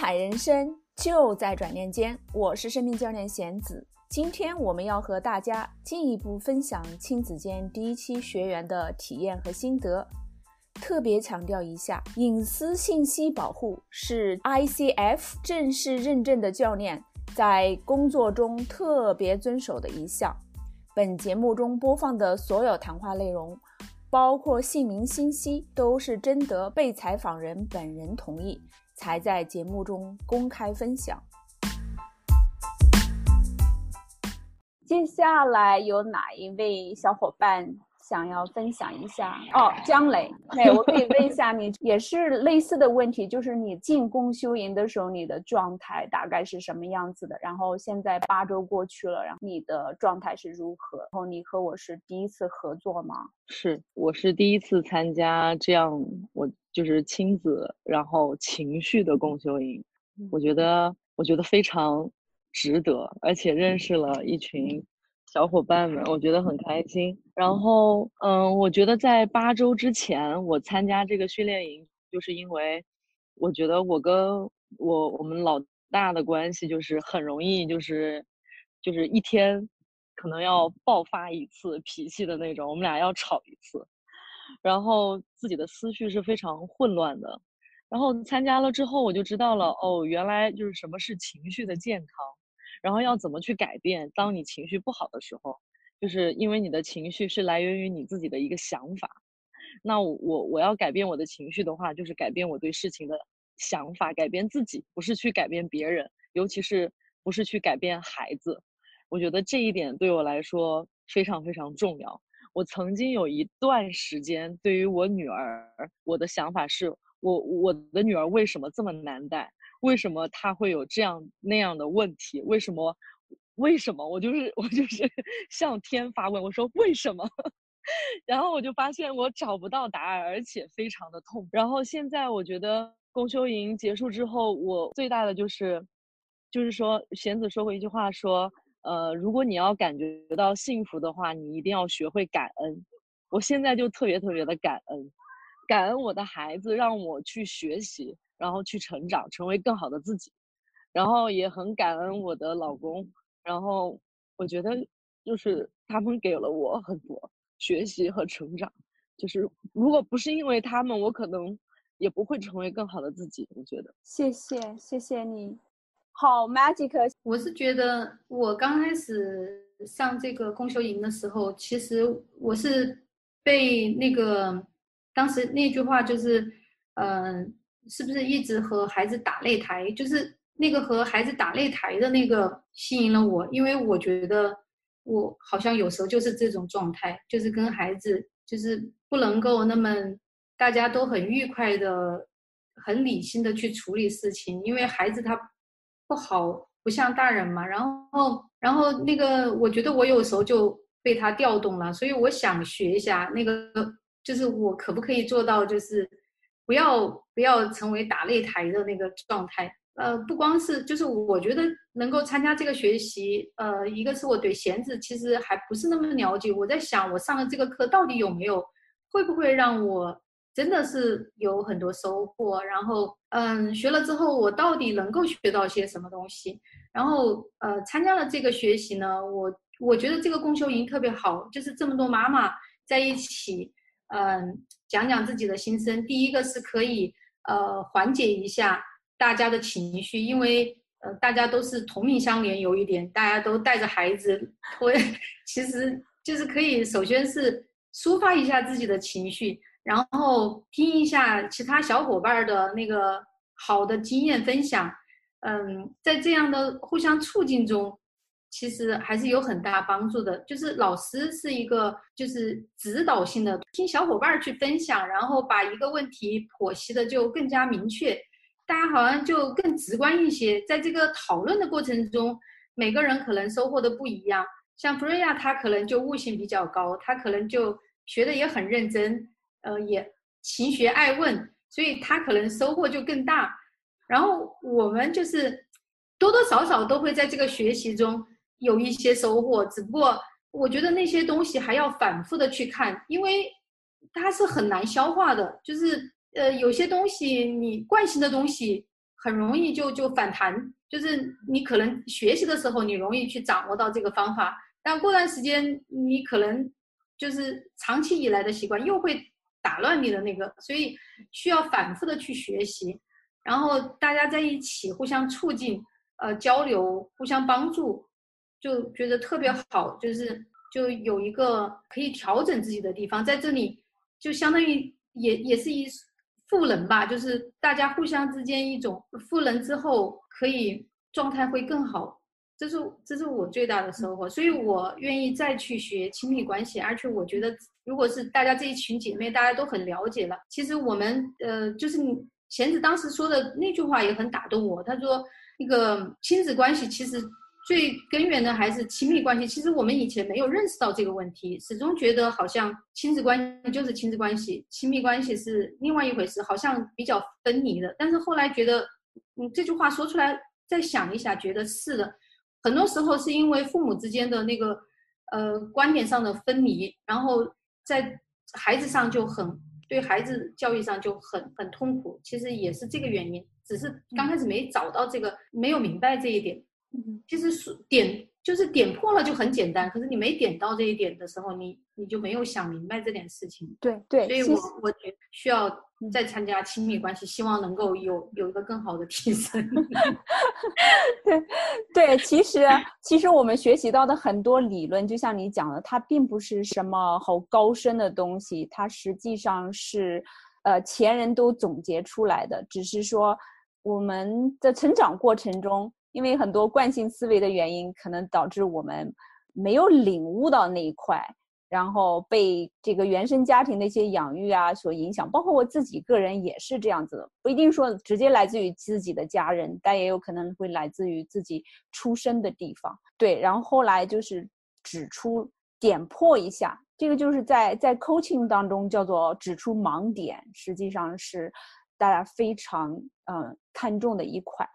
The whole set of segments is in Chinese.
彩人生就在转念间。我是生命教练贤子，今天我们要和大家进一步分享亲子间第一期学员的体验和心得。特别强调一下，隐私信息保护是 ICF 正式认证的教练在工作中特别遵守的一项。本节目中播放的所有谈话内容，包括姓名信息，都是征得被采访人本人同意才在节目中公开分享。接下来有哪一位小伙伴？想要分享一下哦，江磊，对我可以问一下你，也是类似的问题，就是你进公修营的时候，你的状态大概是什么样子的？然后现在八周过去了，然后你的状态是如何？然后你和我是第一次合作吗？是，我是第一次参加这样，我就是亲子，然后情绪的共修营，我觉得我觉得非常值得，而且认识了一群。小伙伴们，我觉得很开心。然后，嗯，我觉得在八周之前，我参加这个训练营，就是因为我觉得我跟我我们老大的关系就是很容易，就是就是一天可能要爆发一次脾气的那种，我们俩要吵一次，然后自己的思绪是非常混乱的。然后参加了之后，我就知道了，哦，原来就是什么是情绪的健康。然后要怎么去改变？当你情绪不好的时候，就是因为你的情绪是来源于你自己的一个想法。那我我要改变我的情绪的话，就是改变我对事情的想法，改变自己，不是去改变别人，尤其是不是去改变孩子。我觉得这一点对我来说非常非常重要。我曾经有一段时间，对于我女儿，我的想法是我我的女儿为什么这么难带？为什么他会有这样那样的问题？为什么？为什么？我就是我就是 向天发问，我说为什么？然后我就发现我找不到答案，而且非常的痛。然后现在我觉得公休营结束之后，我最大的就是，就是说贤子说过一句话，说呃，如果你要感觉到幸福的话，你一定要学会感恩。我现在就特别特别的感恩，感恩我的孩子让我去学习。然后去成长，成为更好的自己，然后也很感恩我的老公，然后我觉得就是他们给了我很多学习和成长，就是如果不是因为他们，我可能也不会成为更好的自己。我觉得，谢谢谢谢你，好 magic。我是觉得我刚开始上这个公修营的时候，其实我是被那个当时那句话就是，嗯。是不是一直和孩子打擂台？就是那个和孩子打擂台的那个吸引了我，因为我觉得我好像有时候就是这种状态，就是跟孩子就是不能够那么大家都很愉快的、很理性的去处理事情，因为孩子他不好，不像大人嘛。然后，然后那个我觉得我有时候就被他调动了，所以我想学一下那个，就是我可不可以做到，就是。不要不要成为打擂台的那个状态，呃，不光是就是我觉得能够参加这个学习，呃，一个是我对弦子其实还不是那么了解，我在想我上了这个课到底有没有，会不会让我真的是有很多收获，然后嗯，学了之后我到底能够学到些什么东西，然后呃，参加了这个学习呢，我我觉得这个共修营特别好，就是这么多妈妈在一起。嗯，讲讲自己的心声。第一个是可以呃缓解一下大家的情绪，因为呃大家都是同命相连，有一点大家都带着孩子，我 其实就是可以首先是抒发一下自己的情绪，然后听一下其他小伙伴的那个好的经验分享。嗯，在这样的互相促进中。其实还是有很大帮助的，就是老师是一个就是指导性的，听小伙伴去分享，然后把一个问题剖析的就更加明确，大家好像就更直观一些。在这个讨论的过程中，每个人可能收获的不一样。像弗瑞亚，他可能就悟性比较高，他可能就学的也很认真，呃，也勤学爱问，所以他可能收获就更大。然后我们就是多多少少都会在这个学习中。有一些收获，只不过我觉得那些东西还要反复的去看，因为它是很难消化的。就是呃，有些东西你惯性的东西很容易就就反弹，就是你可能学习的时候你容易去掌握到这个方法，但过段时间你可能就是长期以来的习惯又会打乱你的那个，所以需要反复的去学习，然后大家在一起互相促进，呃，交流，互相帮助，就觉得特别好，就是就有一个可以调整自己的地方，在这里就相当于也也是一。赋能吧，就是大家互相之间一种赋能之后，可以状态会更好，这是这是我最大的收获，所以我愿意再去学亲密关系，而且我觉得，如果是大家这一群姐妹，大家都很了解了，其实我们呃，就是你贤子当时说的那句话也很打动我，他说那个亲子关系其实。最根源的还是亲密关系。其实我们以前没有认识到这个问题，始终觉得好像亲子关系就是亲子关系，亲密关系是另外一回事，好像比较分离的。但是后来觉得，嗯，这句话说出来，再想一下，觉得是的。很多时候是因为父母之间的那个，呃，观点上的分离，然后在孩子上就很对孩子教育上就很很痛苦。其实也是这个原因，只是刚开始没找到这个，没有明白这一点。其实是点，就是点破了就很简单，可是你没点到这一点的时候，你你就没有想明白这点事情。对对，所以我我觉需要再参加亲密关系，希望能够有有一个更好的提升。对对，其实其实我们学习到的很多理论，就像你讲的，它并不是什么好高深的东西，它实际上是呃前人都总结出来的，只是说我们的成长过程中。因为很多惯性思维的原因，可能导致我们没有领悟到那一块，然后被这个原生家庭的一些养育啊所影响。包括我自己个人也是这样子，的，不一定说直接来自于自己的家人，但也有可能会来自于自己出生的地方。对，然后后来就是指出、点破一下，这个就是在在 coaching 当中叫做指出盲点，实际上是大家非常嗯看重的一块。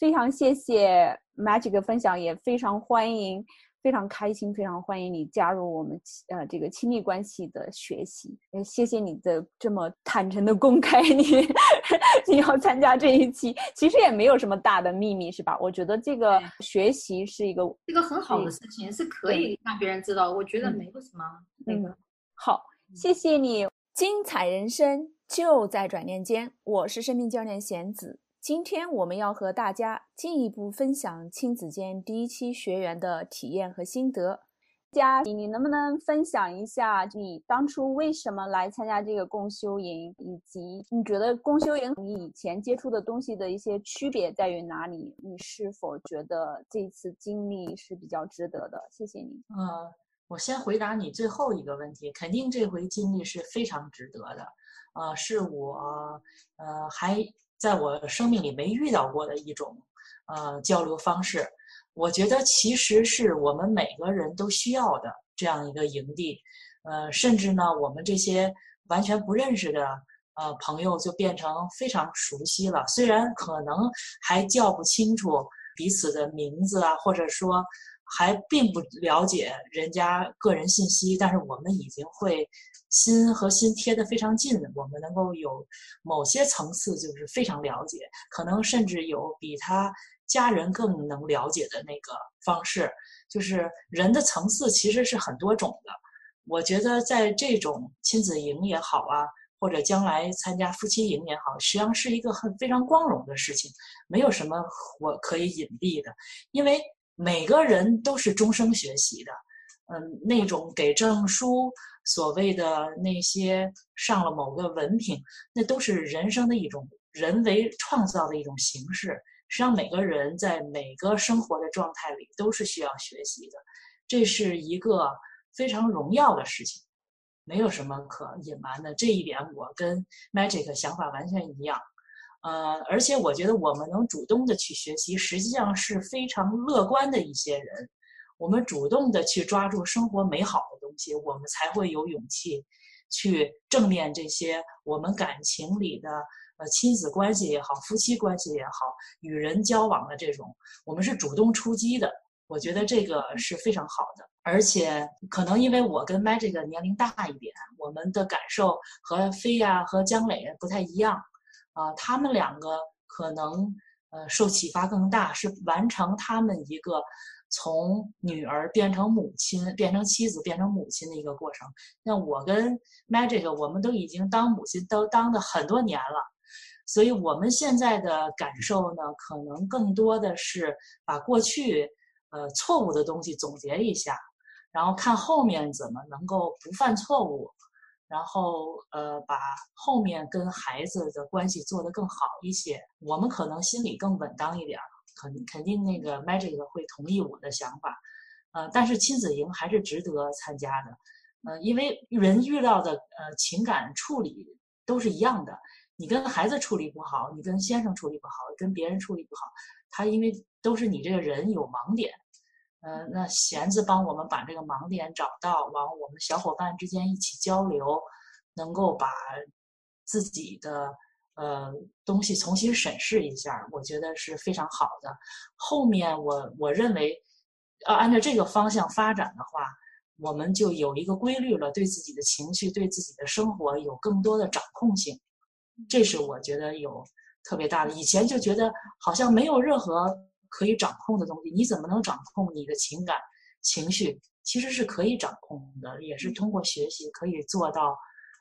非常谢谢 Magic 的分享，也非常欢迎，非常开心，非常欢迎你加入我们呃这个亲密关系的学习。也谢谢你的这么坦诚的公开，你 你要参加这一期，其实也没有什么大的秘密，是吧？我觉得这个学习是一个一个很好的事情，是可以让别人知道。我觉得没有什么那个。好，谢谢你，精彩人生就在转念间。我是生命教练贤子。今天我们要和大家进一步分享亲子间第一期学员的体验和心得。佳，你能不能分享一下你当初为什么来参加这个共修营，以及你觉得共修营你以前接触的东西的一些区别在于哪里？你是否觉得这次经历是比较值得的？谢谢你。呃，我先回答你最后一个问题，肯定这回经历是非常值得的。呃，是我呃还。在我生命里没遇到过的一种，呃，交流方式，我觉得其实是我们每个人都需要的这样一个营地，呃，甚至呢，我们这些完全不认识的呃朋友就变成非常熟悉了。虽然可能还叫不清楚彼此的名字啊，或者说还并不了解人家个人信息，但是我们已经会。心和心贴得非常近，我们能够有某些层次就是非常了解，可能甚至有比他家人更能了解的那个方式。就是人的层次其实是很多种的。我觉得在这种亲子营也好啊，或者将来参加夫妻营也好，实际上是一个很非常光荣的事情，没有什么我可以隐蔽的，因为每个人都是终生学习的。嗯，那种给证书。所谓的那些上了某个文凭，那都是人生的一种人为创造的一种形式。实际上，每个人在每个生活的状态里都是需要学习的，这是一个非常荣耀的事情，没有什么可隐瞒的。这一点我跟 Magic 想法完全一样。呃，而且我觉得我们能主动的去学习，实际上是非常乐观的一些人。我们主动的去抓住生活美好的东西，我们才会有勇气去正面这些我们感情里的呃亲子关系也好，夫妻关系也好，与人交往的这种，我们是主动出击的。我觉得这个是非常好的，而且可能因为我跟 Magic 年龄大一点，我们的感受和飞呀和姜磊不太一样啊，他们两个可能呃受启发更大，是完成他们一个从女儿变成母亲、变成妻子、变成母亲的一个过程。那我跟 Magic，我们都已经当母亲都当的很多年了，所以我们现在的感受呢，可能更多的是把过去呃错误的东西总结一下，然后看后面怎么能够不犯错误。然后，呃，把后面跟孩子的关系做得更好一些，我们可能心里更稳当一点儿，肯肯定那个 Magic 会同意我的想法，呃，但是亲子营还是值得参加的，呃，因为人遇到的呃情感处理都是一样的，你跟孩子处理不好，你跟先生处理不好，跟别人处理不好，他因为都是你这个人有盲点。呃，那弦子帮我们把这个盲点找到，往我们小伙伴之间一起交流，能够把自己的呃东西重新审视一下，我觉得是非常好的。后面我我认为，要按照这个方向发展的话，我们就有一个规律了，对自己的情绪、对自己的生活有更多的掌控性，这是我觉得有特别大的。以前就觉得好像没有任何。可以掌控的东西，你怎么能掌控你的情感情绪？其实是可以掌控的，也是通过学习可以做到，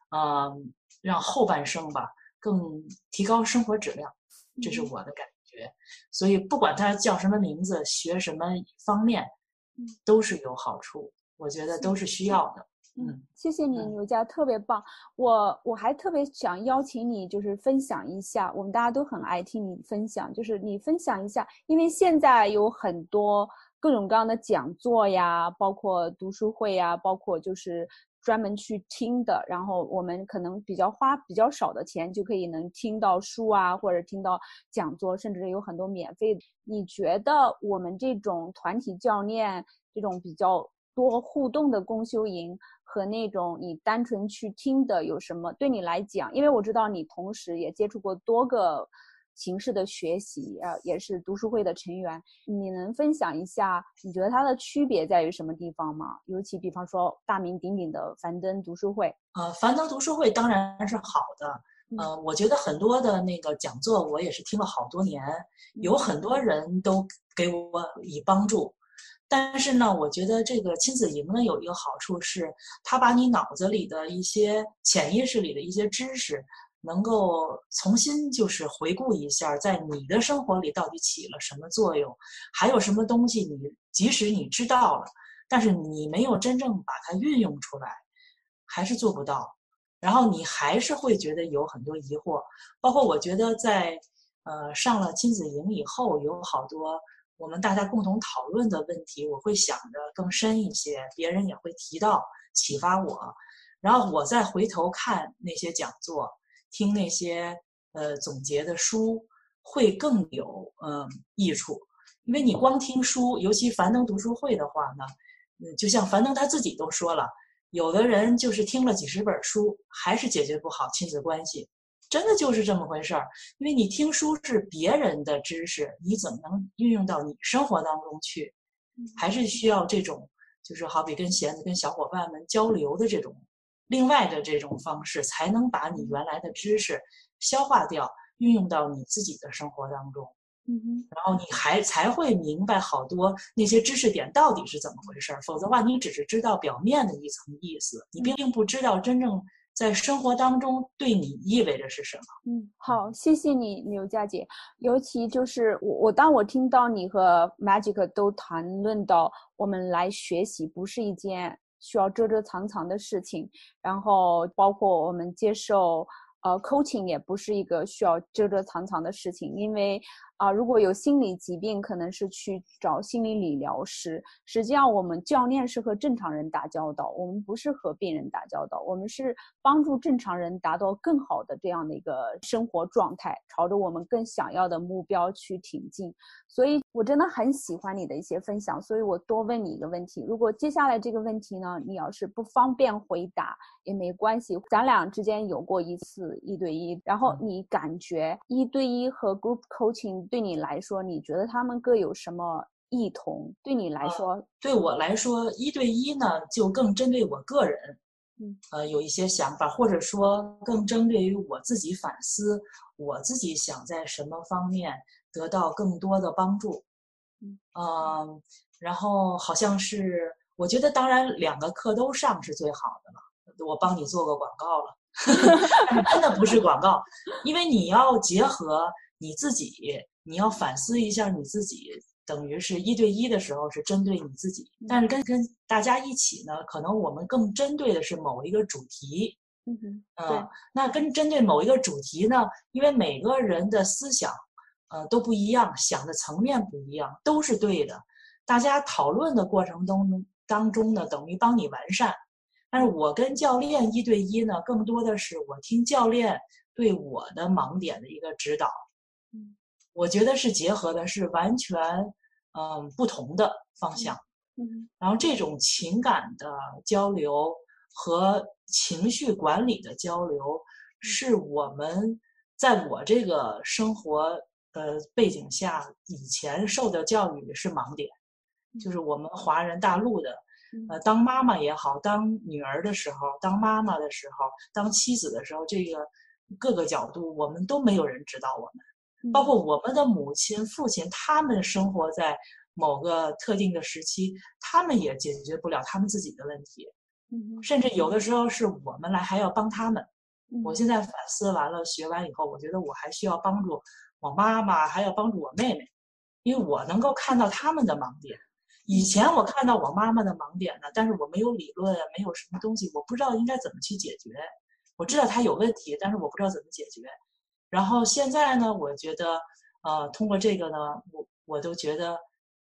嗯，让后半生吧更提高生活质量，这是我的感觉。所以不管他叫什么名字，学什么方面，都是有好处，我觉得都是需要的。嗯，谢谢你，牛佳，特别棒。我我还特别想邀请你，就是分享一下，我们大家都很爱听你分享，就是你分享一下，因为现在有很多各种各样的讲座呀，包括读书会呀，包括就是专门去听的，然后我们可能比较花比较少的钱就可以能听到书啊，或者听到讲座，甚至有很多免费。你觉得我们这种团体教练这种比较多互动的公修营？和那种你单纯去听的有什么？对你来讲，因为我知道你同时也接触过多个形式的学习，呃，也是读书会的成员。你能分享一下，你觉得它的区别在于什么地方吗？尤其比方说大名鼎鼎的樊登读书会。呃，樊登读书会当然是好的。呃，我觉得很多的那个讲座，我也是听了好多年，有很多人都给我以帮助。但是呢，我觉得这个亲子营呢有一个好处是，它把你脑子里的一些潜意识里的一些知识，能够重新就是回顾一下，在你的生活里到底起了什么作用，还有什么东西你即使你知道了，但是你没有真正把它运用出来，还是做不到，然后你还是会觉得有很多疑惑。包括我觉得在呃上了亲子营以后，有好多。我们大家共同讨论的问题，我会想的更深一些，别人也会提到启发我，然后我再回头看那些讲座，听那些呃总结的书，会更有嗯益处。因为你光听书，尤其樊登读书会的话呢，嗯，就像樊登他自己都说了，有的人就是听了几十本书，还是解决不好亲子关系。真的就是这么回事儿，因为你听书是别人的知识，你怎么能运用到你生活当中去？还是需要这种，就是好比跟弦子、跟小伙伴们交流的这种，另外的这种方式，才能把你原来的知识消化掉，运用到你自己的生活当中。嗯哼，然后你还才会明白好多那些知识点到底是怎么回事儿，否则的话，你只是知道表面的一层意思，你并不知道真正。在生活当中对你意味着是什么？嗯，好，谢谢你，刘佳姐。尤其就是我，我当我听到你和 Magic 都谈论到我们来学习不是一件需要遮遮藏藏的事情，然后包括我们接受呃 coaching 也不是一个需要遮遮藏藏的事情，因为。啊，如果有心理疾病，可能是去找心理理疗师。实际上，我们教练是和正常人打交道，我们不是和病人打交道，我们是帮助正常人达到更好的这样的一个生活状态，朝着我们更想要的目标去挺进。所以，我真的很喜欢你的一些分享，所以我多问你一个问题。如果接下来这个问题呢，你要是不方便回答也没关系，咱俩之间有过一次一对一，然后你感觉一对一和 group coaching。对你来说，你觉得他们各有什么异同？对你来说，对我来说，一对一呢就更针对我个人，嗯，呃，有一些想法，或者说更针对于我自己反思，我自己想在什么方面得到更多的帮助。嗯，然后好像是，我觉得当然两个课都上是最好的了。我帮你做个广告了，真的不是广告，因为你要结合你自己，你要反思一下你自己。等于是一对一的时候是针对你自己，但是跟跟大家一起呢，可能我们更针对的是某一个主题。嗯那跟针对某一个主题呢，因为每个人的思想，呃，都不一样，想的层面不一样，都是对的。大家讨论的过程当中当中呢，等于帮你完善。但是我跟教练一对一呢，更多的是我听教练对我的盲点的一个指导。嗯，我觉得是结合的是完全。嗯，不同的方向，嗯，然后这种情感的交流和情绪管理的交流，是我们在我这个生活的背景下以前受的教育是盲点，就是我们华人大陆的，呃，当妈妈也好，当女儿的时候，当妈妈的时候，当妻子的时候，这个各个角度我们都没有人指导我们。包括我们的母亲、父亲，他们生活在某个特定的时期，他们也解决不了他们自己的问题，甚至有的时候是我们来还要帮他们。我现在反思完了、学完以后，我觉得我还需要帮助我妈妈，还要帮助我妹妹，因为我能够看到他们的盲点。以前我看到我妈妈的盲点呢，但是我没有理论，没有什么东西，我不知道应该怎么去解决。我知道她有问题，但是我不知道怎么解决。然后现在呢，我觉得，呃，通过这个呢，我我都觉得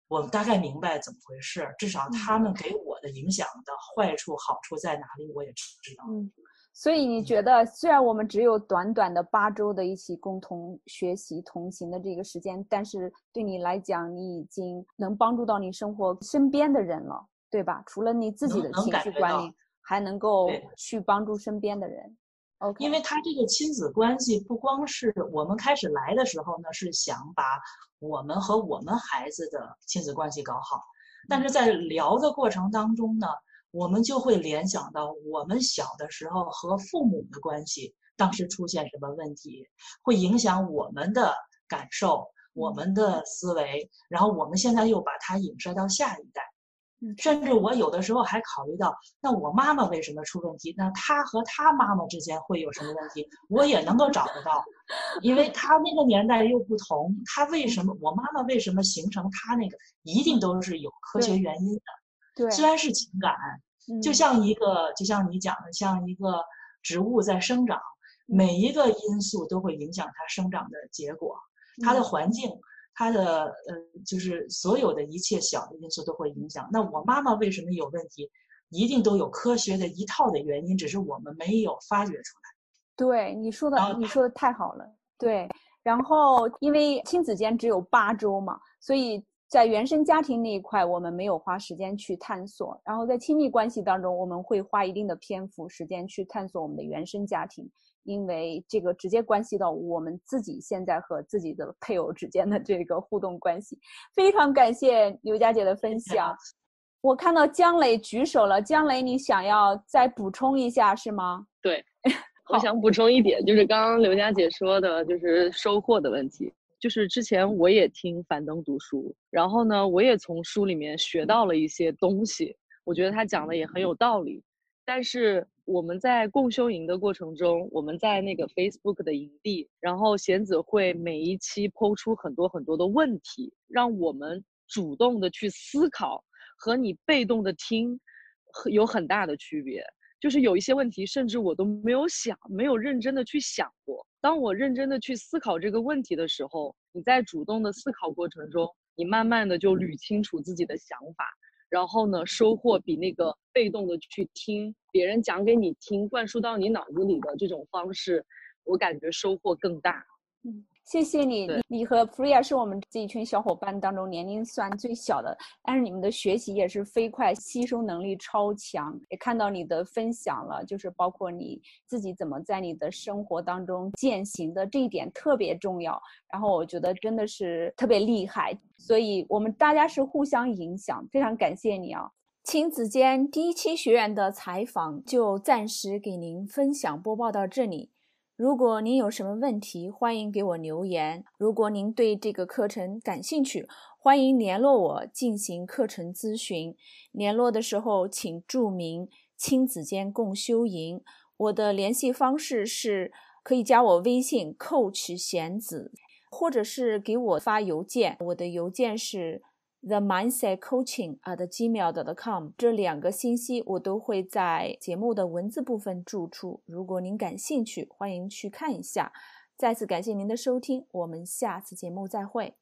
我大概明白怎么回事。至少他们给我的影响的坏处、好处在哪里，我也知道。嗯，所以你觉得，虽然我们只有短短的八周的一起共同学习、同行的这个时间，但是对你来讲，你已经能帮助到你生活身边的人了，对吧？除了你自己的情绪管理，还能够去帮助身边的人。因为他这个亲子关系不光是我们开始来的时候呢，是想把我们和我们孩子的亲子关系搞好，但是在聊的过程当中呢，我们就会联想到我们小的时候和父母的关系，当时出现什么问题，会影响我们的感受、我们的思维，然后我们现在又把它影射到下一代。甚至我有的时候还考虑到，那我妈妈为什么出问题？那她和她妈妈之间会有什么问题？我也能够找得到，因为她那个年代又不同，她为什么我妈妈为什么形成她那个，一定都是有科学原因的。对，虽然是情感，就像一个，就像你讲的，像一个植物在生长，每一个因素都会影响它生长的结果，它的环境。他的呃，就是所有的一切小的因素都会影响。那我妈妈为什么有问题？一定都有科学的一套的原因，只是我们没有发掘出来。对你说的，你说的太好了。对，然后因为亲子间只有八周嘛，所以在原生家庭那一块，我们没有花时间去探索。然后在亲密关系当中，我们会花一定的篇幅时间去探索我们的原生家庭。因为这个直接关系到我们自己现在和自己的 配偶之间的这个互动关系，非常感谢刘佳姐的分享。我看到姜磊举手了，姜磊，你想要再补充一下是吗？对，我想补充一点，就是刚刚刘佳姐说的，就是收获的问题。就是之前我也听樊登读书，然后呢，我也从书里面学到了一些东西，我觉得他讲的也很有道理，但是。我们在共修营的过程中，我们在那个 Facebook 的营地，然后贤子会每一期抛出很多很多的问题，让我们主动的去思考，和你被动的听，有很大的区别。就是有一些问题，甚至我都没有想，没有认真的去想过。当我认真的去思考这个问题的时候，你在主动的思考过程中，你慢慢的就捋清楚自己的想法。然后呢，收获比那个被动的去听别人讲给你听、灌输到你脑子里的这种方式，我感觉收获更大。嗯。谢谢你，你你和 Freya 是我们这一群小伙伴当中年龄算最小的，但是你们的学习也是飞快，吸收能力超强。也看到你的分享了，就是包括你自己怎么在你的生活当中践行的这一点特别重要。然后我觉得真的是特别厉害，所以我们大家是互相影响，非常感谢你啊。亲子间第一期学员的采访就暂时给您分享播报到这里。如果您有什么问题，欢迎给我留言。如果您对这个课程感兴趣，欢迎联络我进行课程咨询。联络的时候请注明“亲子间共修营”。我的联系方式是可以加我微信 “coach 贤子”，或者是给我发邮件。我的邮件是。the mindset coaching at gmail.com 这两个信息我都会在节目的文字部分注出，如果您感兴趣，欢迎去看一下。再次感谢您的收听，我们下次节目再会。